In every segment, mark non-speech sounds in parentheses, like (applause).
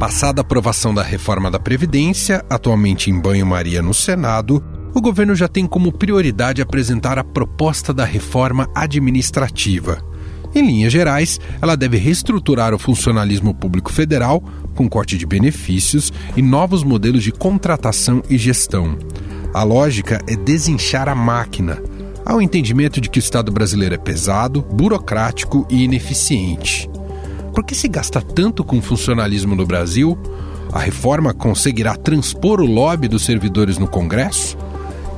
Passada a aprovação da reforma da Previdência, atualmente em banho-maria no Senado, o governo já tem como prioridade apresentar a proposta da reforma administrativa. Em linhas gerais, ela deve reestruturar o funcionalismo público federal, com corte de benefícios e novos modelos de contratação e gestão. A lógica é desinchar a máquina, ao entendimento de que o Estado brasileiro é pesado, burocrático e ineficiente. Por que se gasta tanto com funcionalismo no Brasil? A reforma conseguirá transpor o lobby dos servidores no Congresso?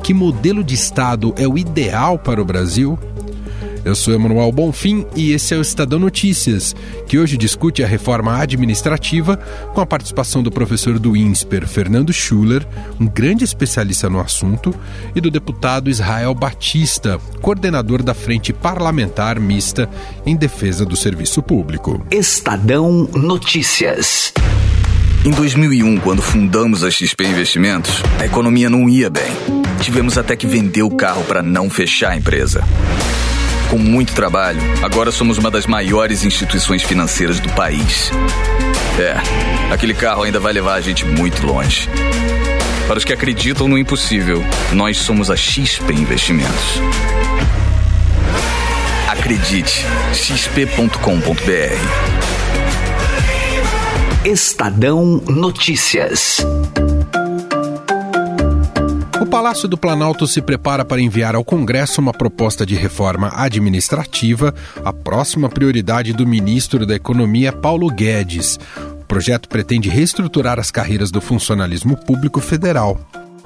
Que modelo de Estado é o ideal para o Brasil? Eu sou Emanuel Bonfim e esse é o Estadão Notícias, que hoje discute a reforma administrativa com a participação do professor do INSPER, Fernando Schuller, um grande especialista no assunto, e do deputado Israel Batista, coordenador da Frente Parlamentar Mista em Defesa do Serviço Público. Estadão Notícias. Em 2001, quando fundamos a XP Investimentos, a economia não ia bem. Tivemos até que vender o carro para não fechar a empresa com muito trabalho, agora somos uma das maiores instituições financeiras do país. É, aquele carro ainda vai levar a gente muito longe. Para os que acreditam no impossível, nós somos a XP Investimentos. Acredite, xp.com.br. Estadão Notícias. Palácio do Planalto se prepara para enviar ao Congresso uma proposta de reforma administrativa, a próxima prioridade do ministro da Economia, Paulo Guedes. O projeto pretende reestruturar as carreiras do funcionalismo público federal.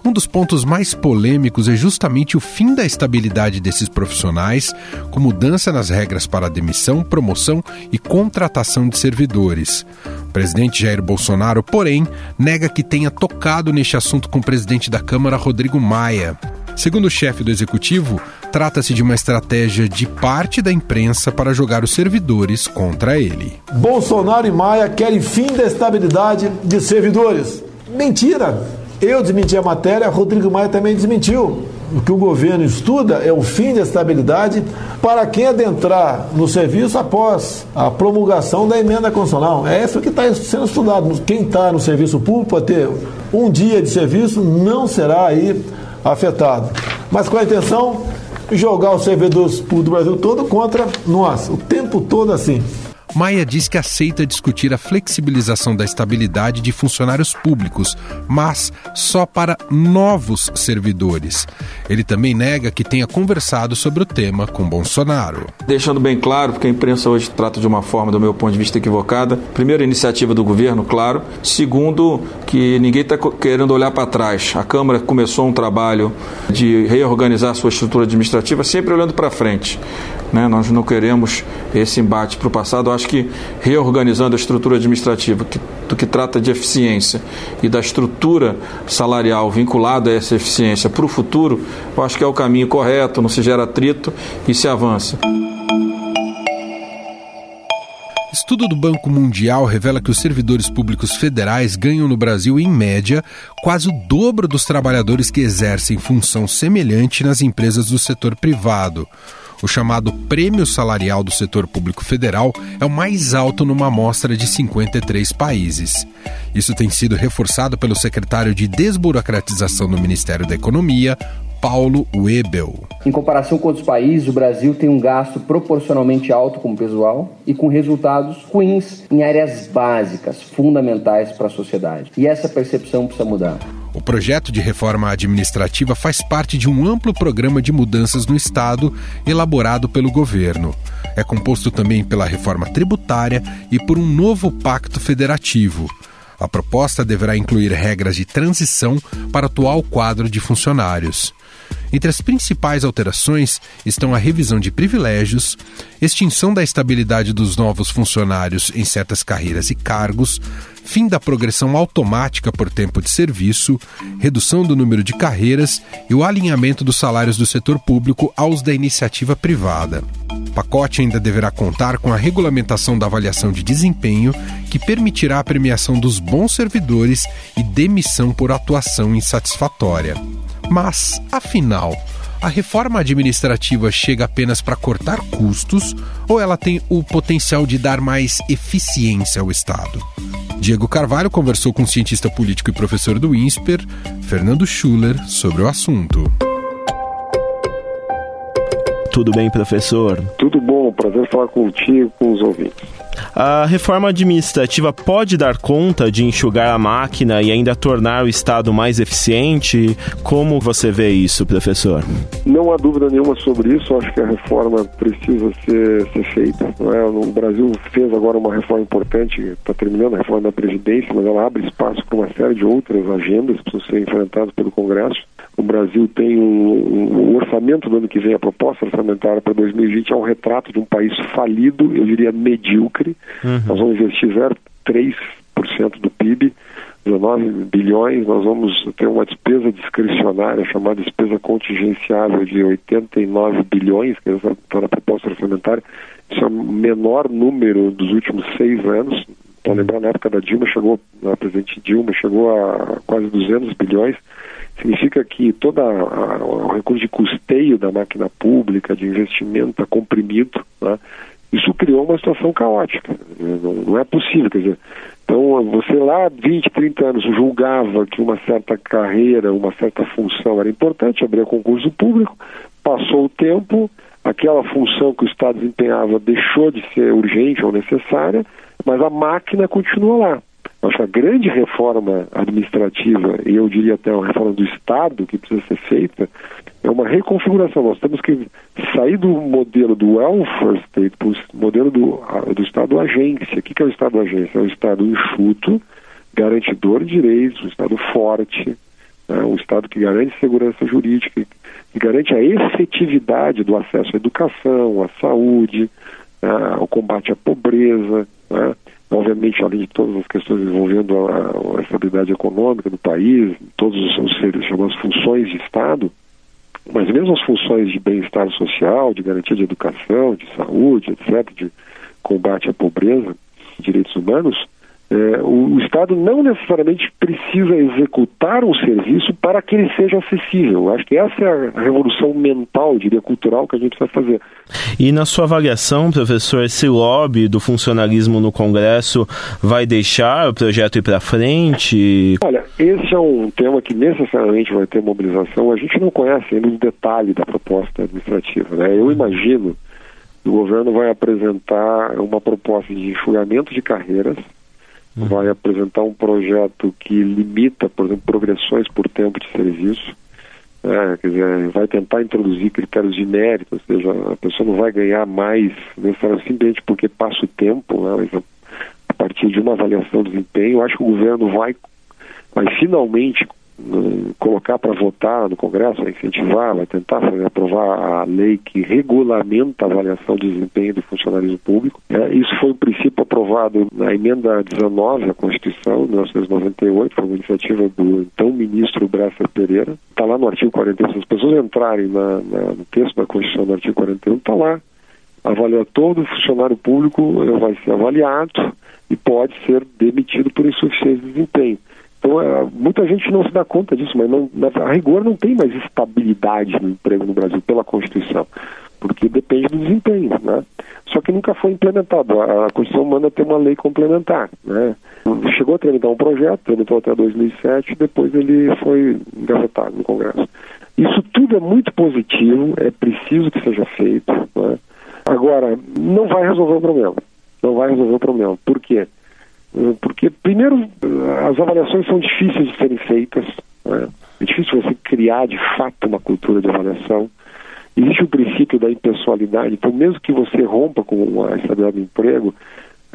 Um dos pontos mais polêmicos é justamente o fim da estabilidade desses profissionais, com mudança nas regras para demissão, promoção e contratação de servidores. O presidente Jair Bolsonaro, porém, nega que tenha tocado neste assunto com o presidente da Câmara, Rodrigo Maia. Segundo o chefe do executivo, trata-se de uma estratégia de parte da imprensa para jogar os servidores contra ele. Bolsonaro e Maia querem fim da estabilidade de servidores. Mentira! Eu desmenti a matéria, Rodrigo Maia também desmentiu. O que o governo estuda é o fim da estabilidade para quem adentrar no serviço após a promulgação da emenda constitucional. É isso que está sendo estudado. Quem está no serviço público pode ter um dia de serviço, não será aí afetado. Mas com a intenção jogar os servidores do Brasil todo contra nós, o tempo todo assim. Maia diz que aceita discutir a flexibilização da estabilidade de funcionários públicos, mas só para novos servidores. Ele também nega que tenha conversado sobre o tema com Bolsonaro. Deixando bem claro, porque a imprensa hoje trata de uma forma, do meu ponto de vista, equivocada. Primeiro, iniciativa do governo, claro. Segundo, que ninguém está querendo olhar para trás. A Câmara começou um trabalho de reorganizar sua estrutura administrativa, sempre olhando para frente. Né? Nós não queremos esse embate para o passado. Eu acho que reorganizando a estrutura administrativa, que, do que trata de eficiência e da estrutura salarial vinculada a essa eficiência para o futuro, eu acho que é o caminho correto, não se gera atrito e se avança. Estudo do Banco Mundial revela que os servidores públicos federais ganham no Brasil, em média, quase o dobro dos trabalhadores que exercem função semelhante nas empresas do setor privado. O chamado Prêmio Salarial do Setor Público Federal é o mais alto numa amostra de 53 países. Isso tem sido reforçado pelo secretário de Desburocratização do Ministério da Economia, Paulo Webel. Em comparação com outros países, o Brasil tem um gasto proporcionalmente alto com o pessoal e com resultados ruins em áreas básicas, fundamentais para a sociedade. E essa percepção precisa mudar. O projeto de reforma administrativa faz parte de um amplo programa de mudanças no Estado elaborado pelo governo. É composto também pela reforma tributária e por um novo pacto federativo. A proposta deverá incluir regras de transição para o atual quadro de funcionários. Entre as principais alterações estão a revisão de privilégios, extinção da estabilidade dos novos funcionários em certas carreiras e cargos, fim da progressão automática por tempo de serviço, redução do número de carreiras e o alinhamento dos salários do setor público aos da iniciativa privada. O pacote ainda deverá contar com a regulamentação da avaliação de desempenho, que permitirá a premiação dos bons servidores e demissão por atuação insatisfatória. Mas, afinal, a reforma administrativa chega apenas para cortar custos ou ela tem o potencial de dar mais eficiência ao Estado? Diego Carvalho conversou com o cientista político e professor do INSPER, Fernando Schuller, sobre o assunto. Tudo bem, professor? Tudo bom, prazer falar contigo com os ouvintes. A reforma administrativa pode dar conta de enxugar a máquina e ainda tornar o Estado mais eficiente? Como você vê isso, professor? Não há dúvida nenhuma sobre isso. Acho que a reforma precisa ser, ser feita. É? O Brasil fez agora uma reforma importante, está terminando a reforma da Previdência, mas ela abre espaço para uma série de outras agendas que precisam ser enfrentadas pelo Congresso. O Brasil tem um, um, orçamento do ano que vem, a proposta orçamentária para 2020 é um retrato de um país falido, eu diria medíocre. Uhum. Nós vamos investir 0,3% do PIB, 19 bilhões, nós vamos ter uma despesa discricionária chamada despesa contingenciável de 89 bilhões, que está na proposta orçamentária. Isso é o menor número dos últimos seis anos. Então, lembrar, na época da Dilma, chegou, a presidente Dilma, chegou a quase 200 bilhões significa que todo o recurso de custeio da máquina pública, de investimento, está comprimido. Né? Isso criou uma situação caótica. Não, não, é possível. Quer dizer, então, você lá, 20, 30 anos, julgava que uma certa carreira, uma certa função era importante, abria concurso público, passou o tempo, aquela função que o Estado desempenhava deixou de ser urgente ou necessária, mas a máquina continua lá. Acho que a grande reforma administrativa, e eu diria até uma reforma do Estado que precisa ser feita, é uma reconfiguração. Nós temos que sair do modelo do welfare state para o modelo do, do Estado agência. O que é o Estado agência? É o Estado enxuto, garantidor de direitos, um Estado forte, né? um Estado que garante segurança jurídica, que garante a efetividade do acesso à educação, à saúde, né? ao combate à pobreza, né? Obviamente, além de todas as questões envolvendo a, a estabilidade econômica do país, todos os, chamados funções de Estado, mas mesmo as funções de bem-estar social, de garantia de educação, de saúde, etc., de combate à pobreza, direitos humanos, é, o, o, Estado não necessariamente precisa executar um serviço para que ele seja acessível. Acho que essa é a revolução mental, diria, cultural que a gente precisa fazer. E na sua avaliação, professor, esse lobby do funcionalismo no Congresso vai deixar o projeto ir para frente? Olha, esse é um tema que necessariamente vai ter mobilização. A gente não conhece ainda os detalhes da proposta administrativa. Né? Eu imagino que o governo vai apresentar uma proposta de enxugamento de carreiras, uhum. vai apresentar um projeto que limita, por exemplo, progressões por tempo de serviço. É, quer dizer, vai tentar introduzir critérios de mérito, ou seja, a pessoa não vai ganhar mais necessariamente simplesmente porque passa o tempo, né, a partir de uma avaliação de desempenho, eu acho que o governo vai, vai finalmente colocar para votar no Congresso, vai incentivar, vai tentar fazer, aprovar a lei que regulamenta a avaliação do desempenho do funcionalismo público. É, isso foi um princípio aprovado na emenda 19 à Constituição, de 1998, foi uma iniciativa do então ministro Bressa Pereira. Está lá no artigo 41. Se as pessoas entrarem na, na, no texto da Constituição, no artigo 41, está lá. Avaliar todo funcionário público vai ser avaliado e pode ser demitido por insuficiência de desempenho. Então, é, muita gente não se dá conta disso, mas não, a rigor não tem mais estabilidade no emprego no Brasil pela Constituição, porque depende do desempenho, né? Só que nunca foi implementado. A, a Constituição manda ter uma lei complementar, né? Chegou a tramitar um projeto, tramitou até 2007, depois ele foi engavetado no Congresso. Isso tudo é muito positivo, é preciso que seja feito, né? Agora, não vai resolver o problema. Não vai resolver o problema. Por quê? Eh, porque, primeiro, eh, as avaliações são difíceis de serem feitas. Né? É difícil você criar, de fato, uma cultura de avaliação. Existe o princípio da impessoalidade, então, mesmo que você rompa com a estabilidade do emprego,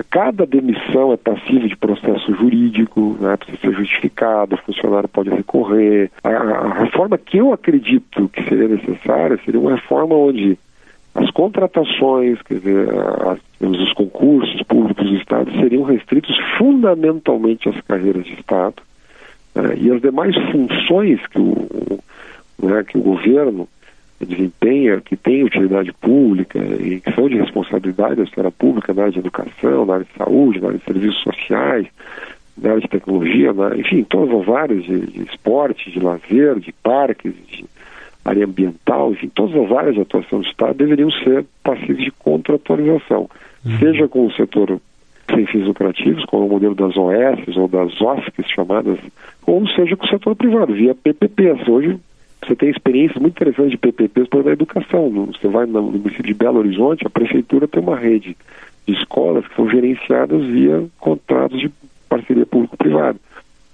cada demissão é passível de processo jurídico, né? precisa ser justificado, o funcionário pode recorrer. A, a reforma que eu acredito que seria necessária seria uma reforma onde as contratações, quer dizer, as, os concursos públicos do Estado seriam restritos fundamentalmente às carreiras de Estado né, e as demais funções que o, né, que o governo desempenha, que tem utilidade pública e que são de responsabilidade da esfera pública na área de educação, na área de saúde, na área de serviços sociais, na área de tecnologia, na, enfim, todas as áreas de, de esporte, de lazer, de parques, de área ambiental, enfim, todas as áreas de atuação do Estado deveriam ser passíveis de contratualização, uhum. seja com o setor sem fins lucrativos, como o modelo das OS ou das OSCs chamadas, ou seja, com o setor privado, via PPPs. Hoje você tem experiências muito interessantes de PPPs por da educação. Você vai no município de Belo Horizonte, a prefeitura tem uma rede de escolas que são gerenciadas via contratos de parceria público-privada.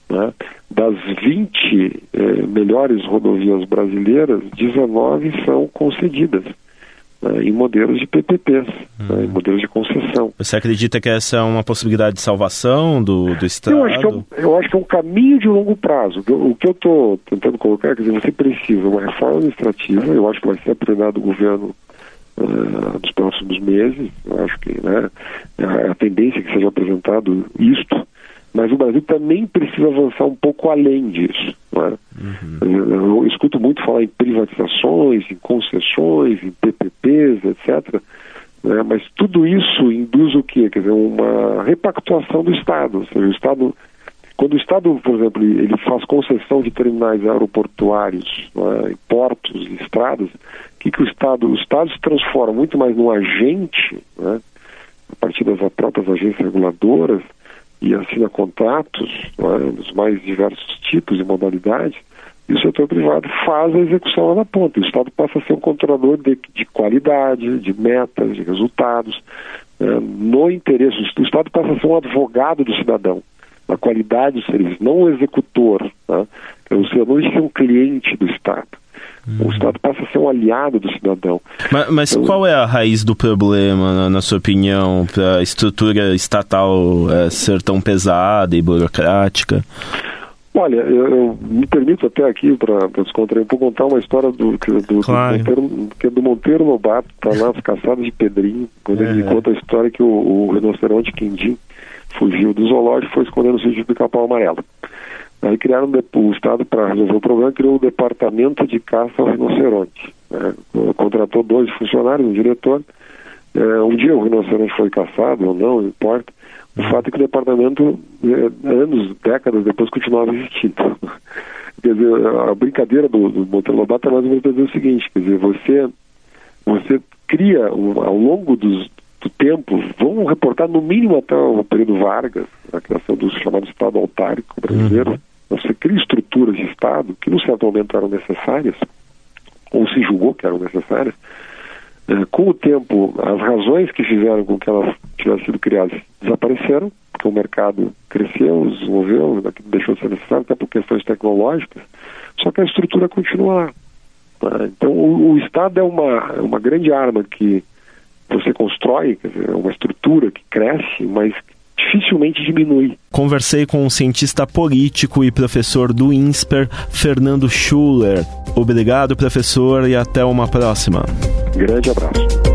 Né? Das 20 eh, melhores rodovias brasileiras, 19 são concedidas né, em modelos de PPPs, né, em modelos de concessão. Você acredita que essa é uma possibilidade de salvação do, do Estado? Eu acho, que é um, eu acho que é um caminho de longo prazo. O que eu estou tentando colocar é que você precisa de uma reforma administrativa, eu acho que vai ser a prioridade do governo uh, nos próximos meses, eu acho que né, a, a tendência é que seja apresentado isto, mas o Brasil também precisa avançar um pouco além disso. É? Uhum. Eu escuto muito falar em privatizações, em concessões, em PPPs, etc. Né? Mas tudo isso induz o quê? Quer dizer, uma repactuação do Estado. Ou seja, o Estado, quando o Estado, por exemplo, ele faz concessão de terminais aeroportuários, é? portos, estradas, o que, que o Estado? O Estado se transforma muito mais num agente, né? a partir das próprias agências reguladoras, e assina contratos é, dos mais diversos tipos e modalidades, e o setor privado faz a execução lá na ponta. O Estado passa a ser um controlador de, de qualidade, de metas, de resultados, é, no interesse. O Estado passa a ser um advogado do cidadão, na qualidade do serviço, não um executor. Né? O cidadão é um cliente do Estado. O Estado passa a ser um aliado do cidadão. Mas, mas então, qual é a raiz do problema, na, na sua opinião, para a estrutura estatal é, ser tão pesada e burocrática? Olha, eu, eu me permito até aqui, para descontrair pouco, contar uma história do, do, claro. do, Monteiro, que é do Monteiro Lobato, está lá nas caçadas de Pedrinho, quando é. ele conta a história que o, o rinoceronte Quindim fugiu do zoológico e foi esconder no sítio do Capão Amarelo. Aí criaram o Estado para resolver o problema, criou o Departamento de Caça ao Rinoceronte. Né? Contratou dois funcionários, um diretor. É, um dia o rinoceronte foi caçado ou não, não importa. O fato é que o departamento, é, anos, décadas depois, continuava existindo. (laughs) quer dizer, a brincadeira do, do Monteiro Lobato é mais ou menos o seguinte, quer dizer, você, você cria um, ao longo dos, do tempo, vamos reportar no mínimo até o período Vargas, a criação do chamado Estado autárquico brasileiro, uhum. você cria estruturas de Estado que, no certo momento, eram necessárias, ou se julgou que eram necessárias. É, com o tempo, as razões que fizeram com que elas tivessem sido criadas desapareceram, porque o mercado cresceu, desenvolveu, deixou de ser necessário, até por questões tecnológicas, só que a estrutura continua lá. Tá? Então, o, o Estado é uma, é uma grande arma que você constrói, dizer, uma estrutura que cresce, mas dificilmente diminui. Conversei com o cientista político e professor do INSPER, Fernando Schuller. Obrigado, professor, e até uma próxima. Grande abraço.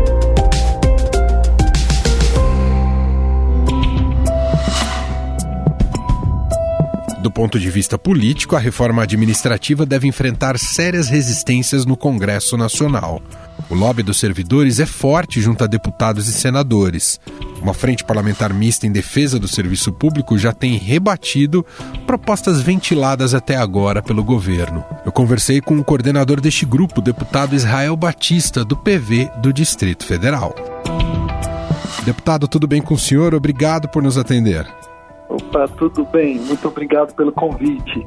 Do ponto de vista político, a reforma administrativa deve enfrentar sérias resistências no Congresso Nacional. O lobby dos servidores é forte junto a deputados e senadores. Uma frente parlamentar mista em defesa do serviço público já tem rebatido propostas ventiladas até agora pelo governo. Eu conversei com o coordenador deste grupo, o deputado Israel Batista, do PV do Distrito Federal. Deputado, tudo bem com o senhor? Obrigado por nos atender. Opa, tudo bem. Muito obrigado pelo convite.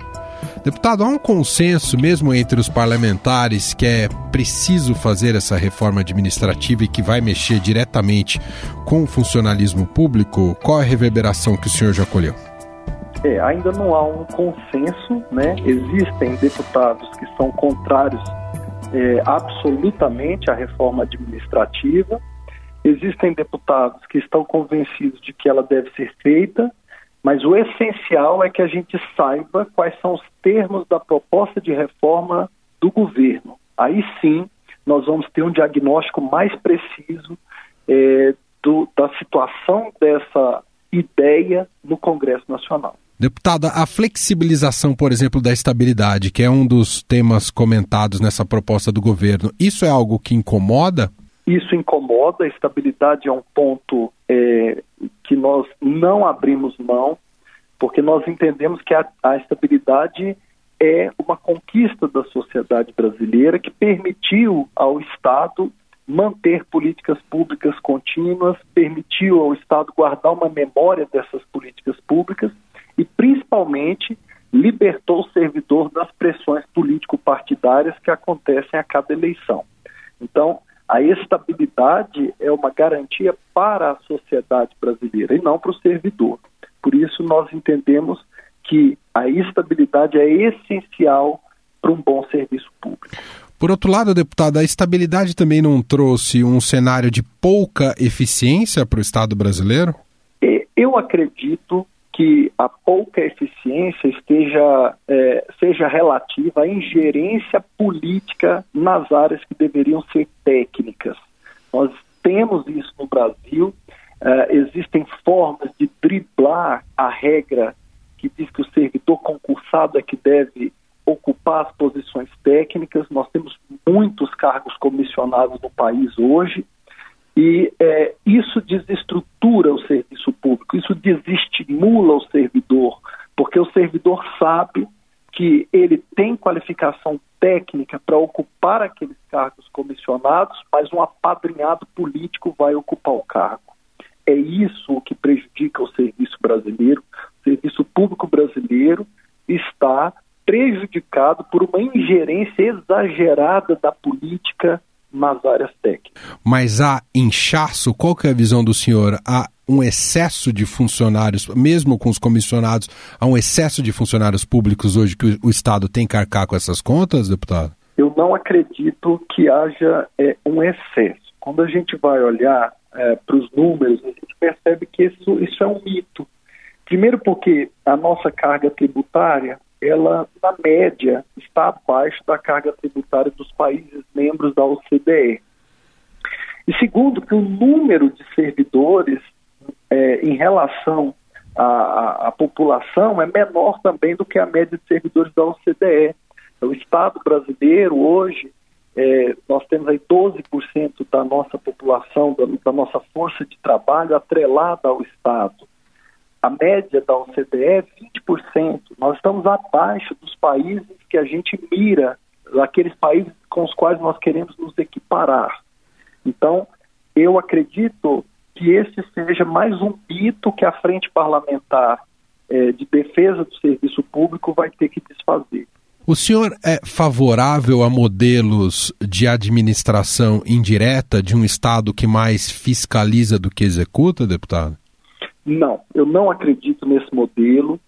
Deputado, há um consenso mesmo entre os parlamentares que é preciso fazer essa reforma administrativa e que vai mexer diretamente com o funcionalismo público. Qual é a reverberação que o senhor já colheu? É, ainda não há um consenso, né? Existem deputados que são contrários é, absolutamente à reforma administrativa. Existem deputados que estão convencidos de que ela deve ser feita mas o essencial é que a gente saiba quais são os termos da proposta de reforma do governo. Aí sim, nós vamos ter um diagnóstico mais preciso é, do, da situação dessa ideia no Congresso Nacional. Deputada, a flexibilização, por exemplo, da estabilidade, que é um dos temas comentados nessa proposta do governo, isso é algo que incomoda? Isso incomoda, a estabilidade é um ponto é, que nós não abrimos mão, porque nós entendemos que a, a estabilidade é uma conquista da sociedade brasileira que permitiu ao Estado manter políticas públicas contínuas, permitiu ao Estado guardar uma memória dessas políticas públicas e, principalmente, libertou o servidor das pressões político-partidárias que acontecem a cada eleição. Então, a estabilidade é uma garantia para a sociedade brasileira e não para o servidor. Por isso, nós entendemos que a estabilidade é essencial para um bom serviço público. Por outro lado, deputado, a estabilidade também não trouxe um cenário de pouca eficiência para o Estado brasileiro? Eu acredito que a pouca eficiência esteja é, seja relativa à ingerência política nas áreas que deveriam ser técnicas. Nós temos isso no Brasil. É, existem formas de driblar a regra que diz que o servidor concursado é que deve ocupar as posições técnicas. Nós temos muitos cargos comissionados no país hoje e é, isso desestrutura o serviço público, isso desestimula o servidor, porque o servidor sabe que ele tem qualificação técnica para ocupar aqueles cargos comissionados, mas um apadrinhado político vai ocupar o cargo. É isso o que prejudica o serviço brasileiro. O serviço público brasileiro está prejudicado por uma ingerência exagerada da política nas áreas técnicas. Mas há inchaço? Qual que é a visão do senhor? Há um excesso de funcionários, mesmo com os comissionados, há um excesso de funcionários públicos hoje que o Estado tem que arcar com essas contas, deputado? Eu não acredito que haja é, um excesso. Quando a gente vai olhar é, para os números, a gente percebe que isso, isso é um mito. Primeiro porque a nossa carga tributária ela, na média, está abaixo da carga tributária dos países membros da OCDE. E segundo, que o número de servidores é, em relação à, à, à, população é menor também do que a média de servidores da OCDE. O Estado brasileiro, hoje, é, nós temos aí 12% da nossa população, da, da nossa força de trabalho atrelada ao Estado a média da OCDE é 20%. Nós estamos abaixo dos países que a gente mira, daqueles países com os quais nós queremos nos equiparar. Então, eu acredito que esse seja mais um mito que a frente parlamentar eh, de defesa do serviço público vai ter que desfazer. O senhor é favorável a modelos de administração indireta de um Estado que mais fiscaliza do que executa, deputado? Não, eu não acredito nesse modelo.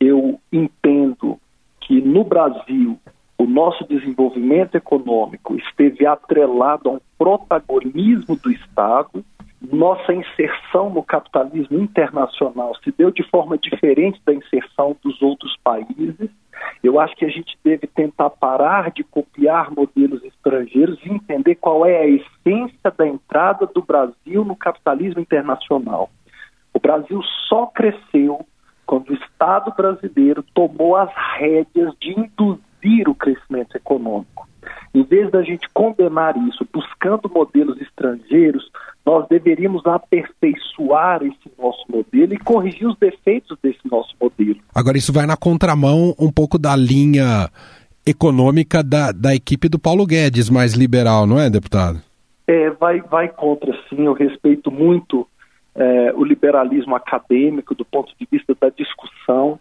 Eu entendo que no Brasil o nosso desenvolvimento econômico esteve atrelado a um protagonismo do Estado. Nossa inserção no capitalismo internacional se deu de forma diferente da inserção dos outros países. Eu acho que a gente deve tentar parar de copiar modelos estrangeiros e entender qual é a essência da entrada do Brasil no capitalismo internacional. O Brasil só cresceu quando o Estado brasileiro tomou as rédeas de induzir o crescimento econômico. Em vez da gente condenar isso buscando modelos estrangeiros, nós deveríamos aperfeiçoar esse nosso modelo e corrigir os defeitos desse nosso modelo. Agora, isso vai na contramão um pouco da linha econômica da, da equipe do Paulo Guedes, mais liberal, não é, deputado? É, vai, vai contra, sim. Eu respeito muito é, o liberalismo acadêmico, do ponto de vista da discussão,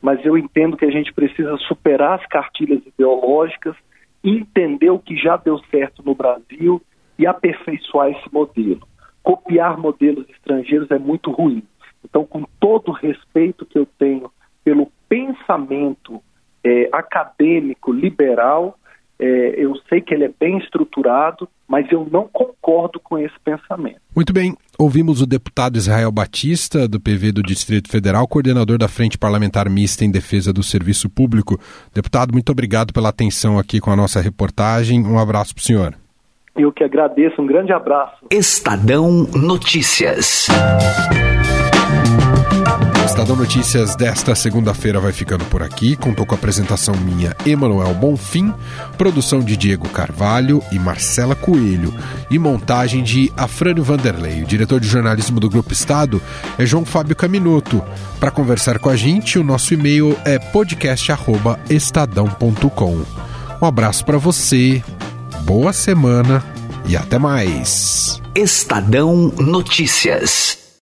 mas eu entendo que a gente precisa superar as cartilhas ideológicas, entender o que já deu certo no Brasil e aperfeiçoar esse modelo. Copiar modelos estrangeiros é muito ruim. Então, com todo o respeito que eu tenho pelo pensamento é, acadêmico liberal, é, eu sei que ele é bem estruturado, mas eu não concordo com esse pensamento. Muito bem. Ouvimos o deputado Israel Batista, do PV do Distrito Federal, coordenador da Frente Parlamentar Mista em Defesa do Serviço Público. Deputado, muito obrigado pela atenção aqui com a nossa reportagem. Um abraço para o senhor. Eu que agradeço. Um grande abraço. Estadão Notícias. Estadão Notícias desta segunda-feira vai ficando por aqui. Contou com a apresentação minha, Emanuel Bonfim, produção de Diego Carvalho e Marcela Coelho e montagem de Afrânio Vanderlei. O diretor de jornalismo do Grupo Estado é João Fábio Caminuto. Para conversar com a gente, o nosso e-mail é podcast@estadão.com. Um abraço para você, boa semana e até mais. Estadão Notícias.